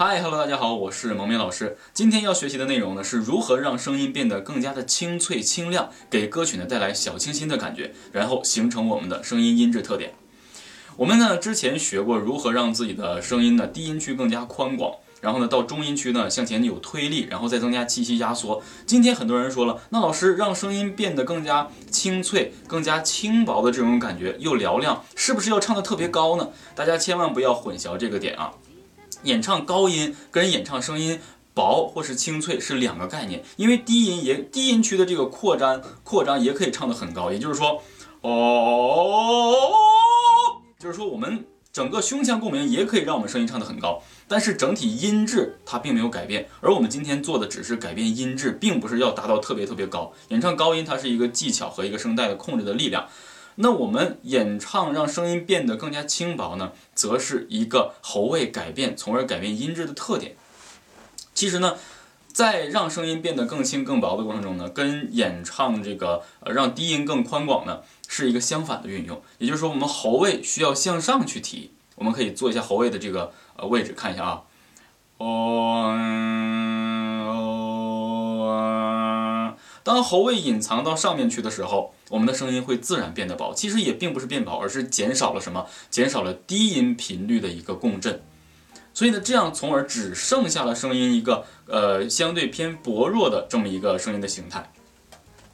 嗨，Hello，大家好，我是蒙面老师。今天要学习的内容呢，是如何让声音变得更加的清脆清亮，给歌曲呢带来小清新的感觉，然后形成我们的声音音质特点。我们呢之前学过如何让自己的声音呢低音区更加宽广，然后呢到中音区呢向前有推力，然后再增加气息压缩。今天很多人说了，那老师让声音变得更加清脆、更加轻薄的这种感觉又嘹亮，是不是要唱的特别高呢？大家千万不要混淆这个点啊！演唱高音跟演唱声音薄或是清脆是两个概念，因为低音也低音区的这个扩张扩张也可以唱得很高，也就是说，哦，就是说我们整个胸腔共鸣也可以让我们声音唱得很高，但是整体音质它并没有改变，而我们今天做的只是改变音质，并不是要达到特别特别高。演唱高音它是一个技巧和一个声带的控制的力量。那我们演唱让声音变得更加轻薄呢，则是一个喉位改变，从而改变音质的特点。其实呢，在让声音变得更轻更薄的过程中呢，跟演唱这个呃让低音更宽广呢，是一个相反的运用。也就是说，我们喉位需要向上去提。我们可以做一下喉位的这个呃位置，看一下啊，哦，当喉位隐藏到上面去的时候。我们的声音会自然变得薄，其实也并不是变薄，而是减少了什么？减少了低音频率的一个共振。所以呢，这样从而只剩下了声音一个呃相对偏薄弱的这么一个声音的形态。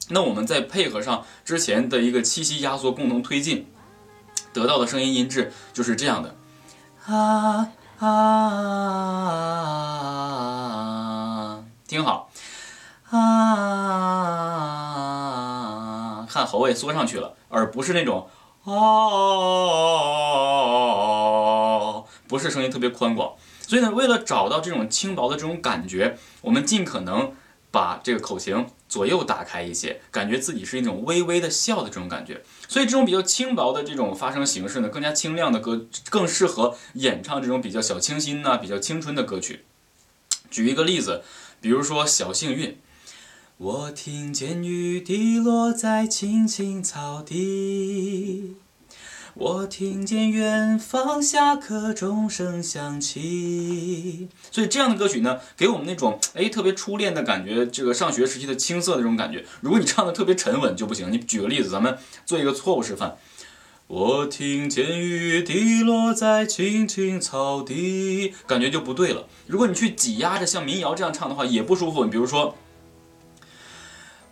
那我们再配合上之前的一个气息压缩共同推进，得到的声音音质就是这样的。啊啊啊，听好啊。喉位缩上去了，而不是那种哦，不是声音特别宽广。所以呢，为了找到这种轻薄的这种感觉，我们尽可能把这个口型左右打开一些，感觉自己是一种微微的笑的这种感觉。所以这种比较轻薄的这种发声形式呢，更加清亮的歌，更适合演唱这种比较小清新呐、比较青春的歌曲。举一个例子，比如说《小幸运》。我听见雨滴落在青青草地，我听见远方下课钟声响起。所以这样的歌曲呢，给我们那种哎特别初恋的感觉，这个上学时期的青涩的这种感觉。如果你唱的特别沉稳就不行。你举个例子，咱们做一个错误示范。我听见雨滴落在青青草地，感觉就不对了。如果你去挤压着像民谣这样唱的话，也不舒服。你比如说。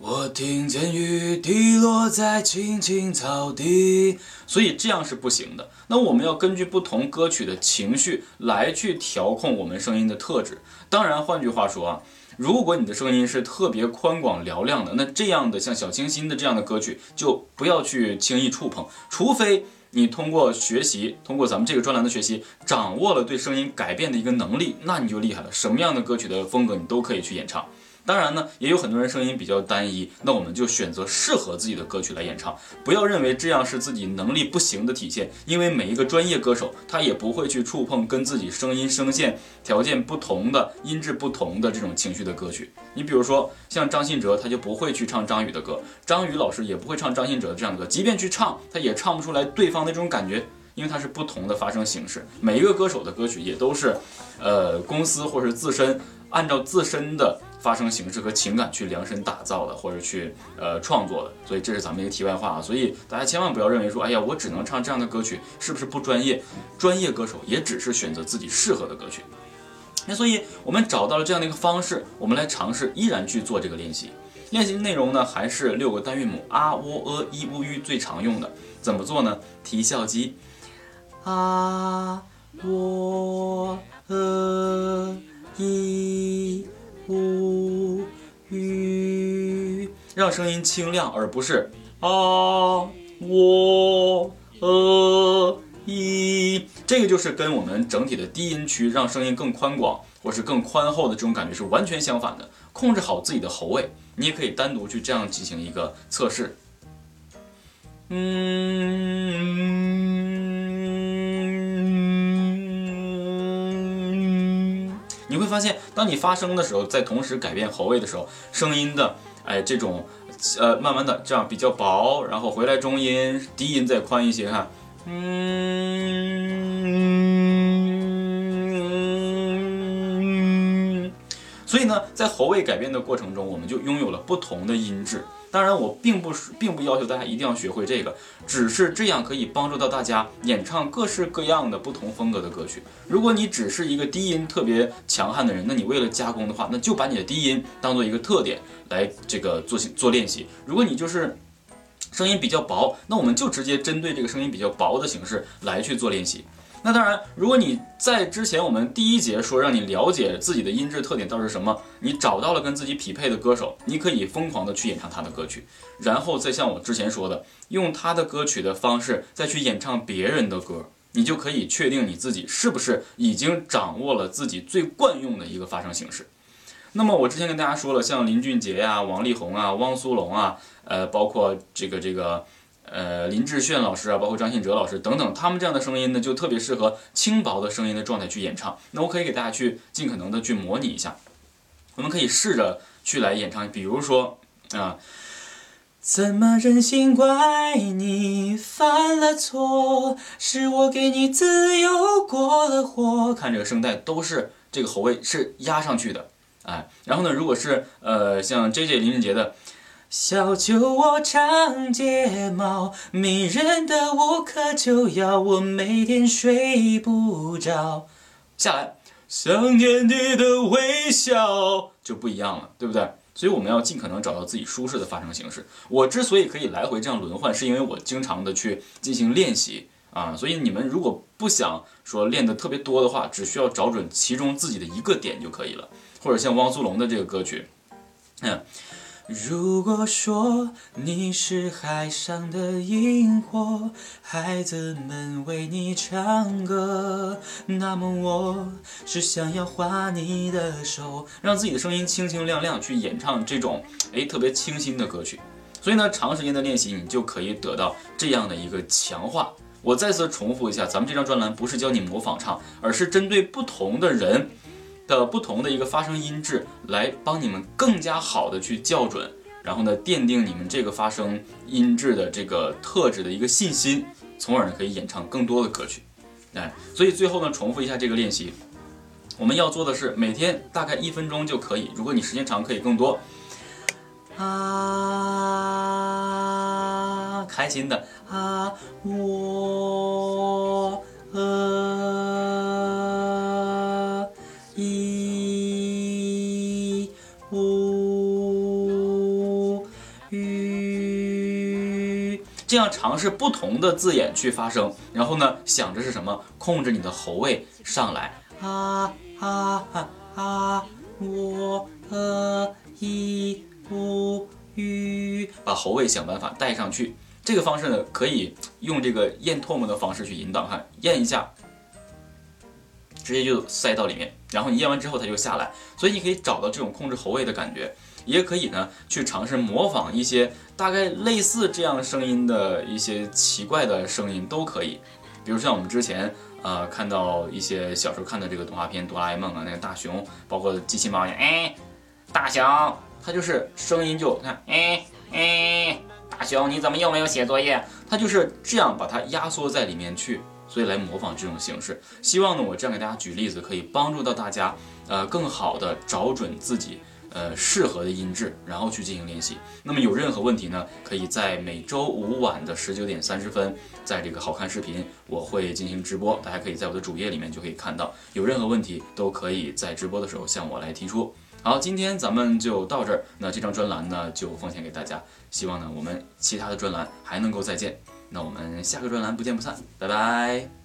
我听见雨滴落在青青草地，所以这样是不行的。那我们要根据不同歌曲的情绪来去调控我们声音的特质。当然，换句话说啊，如果你的声音是特别宽广嘹亮的，那这样的像小清新的这样的歌曲就不要去轻易触碰，除非你通过学习，通过咱们这个专栏的学习，掌握了对声音改变的一个能力，那你就厉害了。什么样的歌曲的风格你都可以去演唱。当然呢，也有很多人声音比较单一，那我们就选择适合自己的歌曲来演唱，不要认为这样是自己能力不行的体现，因为每一个专业歌手他也不会去触碰跟自己声音声线条件不同的、音质不同的这种情绪的歌曲。你比如说像张信哲，他就不会去唱张宇的歌，张宇老师也不会唱张信哲的这样的歌，即便去唱，他也唱不出来对方的这种感觉，因为它是不同的发声形式。每一个歌手的歌曲也都是，呃，公司或是自身按照自身的。发声形式和情感去量身打造的，或者去呃创作的，所以这是咱们一个题外话啊。所以大家千万不要认为说，哎呀，我只能唱这样 的歌曲，是不是不专业？专业歌手也只是选择自己适合的歌曲。那所以我们找到了这样的一个方式，我们来尝试依然去做这个练习。练习内容呢，还是六个单韵母啊、喔、呃、一、乌、吁最常用的。怎么做呢？提笑肌啊、喔、呃、一。呜吁，让声音清亮，而不是啊喔呃一。这个就是跟我们整体的低音区让声音更宽广或是更宽厚的这种感觉是完全相反的。控制好自己的喉位，你也可以单独去这样进行一个测试。嗯。发现，当你发声的时候，在同时改变喉位的时候，声音的哎这种呃慢慢的这样比较薄，然后回来中音低音再宽一些，哈，嗯，所以呢，在喉位改变的过程中，我们就拥有了不同的音质。当然，我并不是并不要求大家一定要学会这个，只是这样可以帮助到大家演唱各式各样的不同风格的歌曲。如果你只是一个低音特别强悍的人，那你为了加工的话，那就把你的低音当做一个特点来这个做做练习。如果你就是声音比较薄，那我们就直接针对这个声音比较薄的形式来去做练习。那当然，如果你在之前我们第一节说让你了解自己的音质特点到底是什么，你找到了跟自己匹配的歌手，你可以疯狂的去演唱他的歌曲，然后再像我之前说的，用他的歌曲的方式再去演唱别人的歌，你就可以确定你自己是不是已经掌握了自己最惯用的一个发声形式。那么我之前跟大家说了，像林俊杰呀、王力宏啊、汪苏泷啊，呃，包括这个这个。呃，林志炫老师啊，包括张信哲老师等等，他们这样的声音呢，就特别适合轻薄的声音的状态去演唱。那我可以给大家去尽可能的去模拟一下，我们可以试着去来演唱，比如说啊，怎么忍心怪你犯了错，是我给你自由过了火。看这个声带都是这个喉位是压上去的，哎，然后呢，如果是呃像 J J 林俊杰的。小酒窝长睫毛，迷人的无可救药，我每天睡不着。下来，想念你的微笑就不一样了，对不对？所以我们要尽可能找到自己舒适的发声形式。我之所以可以来回这样轮换，是因为我经常的去进行练习啊。所以你们如果不想说练的特别多的话，只需要找准其中自己的一个点就可以了。或者像汪苏泷的这个歌曲，嗯。如果说你是海上的萤火，孩子们为你唱歌，那么我是想要画你的手，让自己的声音清清亮亮去演唱这种哎特别清新的歌曲。所以呢，长时间的练习，你就可以得到这样的一个强化。我再次重复一下，咱们这张专栏不是教你模仿唱，而是针对不同的人。的不同的一个发声音质，来帮你们更加好的去校准，然后呢，奠定你们这个发声音质的这个特质的一个信心，从而呢可以演唱更多的歌曲。哎，所以最后呢，重复一下这个练习，我们要做的是每天大概一分钟就可以，如果你时间长可以更多。啊，开心的啊，我呃。五雨，这样尝试不同的字眼去发声，然后呢，想着是什么，控制你的喉位上来。啊啊啊啊！我呃一五雨，把喉位想办法带上去。这个方式呢，可以用这个咽唾沫的方式去引导，哈咽一下。直接就塞到里面，然后你咽完之后它就下来，所以你可以找到这种控制喉位的感觉，也可以呢去尝试模仿一些大概类似这样声音的一些奇怪的声音都可以，比如像我们之前呃看到一些小时候看的这个动画片《哆啦 A 梦》啊，那个大熊，包括机器猫一样，哎，大熊，它就是声音就看，哎哎，大熊你怎么又没有写作业？它就是这样把它压缩在里面去。所以来模仿这种形式，希望呢我这样给大家举例子，可以帮助到大家，呃，更好的找准自己呃适合的音质，然后去进行练习。那么有任何问题呢，可以在每周五晚的十九点三十分，在这个好看视频我会进行直播，大家可以在我的主页里面就可以看到。有任何问题都可以在直播的时候向我来提出。好，今天咱们就到这儿，那这张专栏呢就奉献给大家，希望呢我们其他的专栏还能够再见。那我们下个专栏不见不散，拜拜。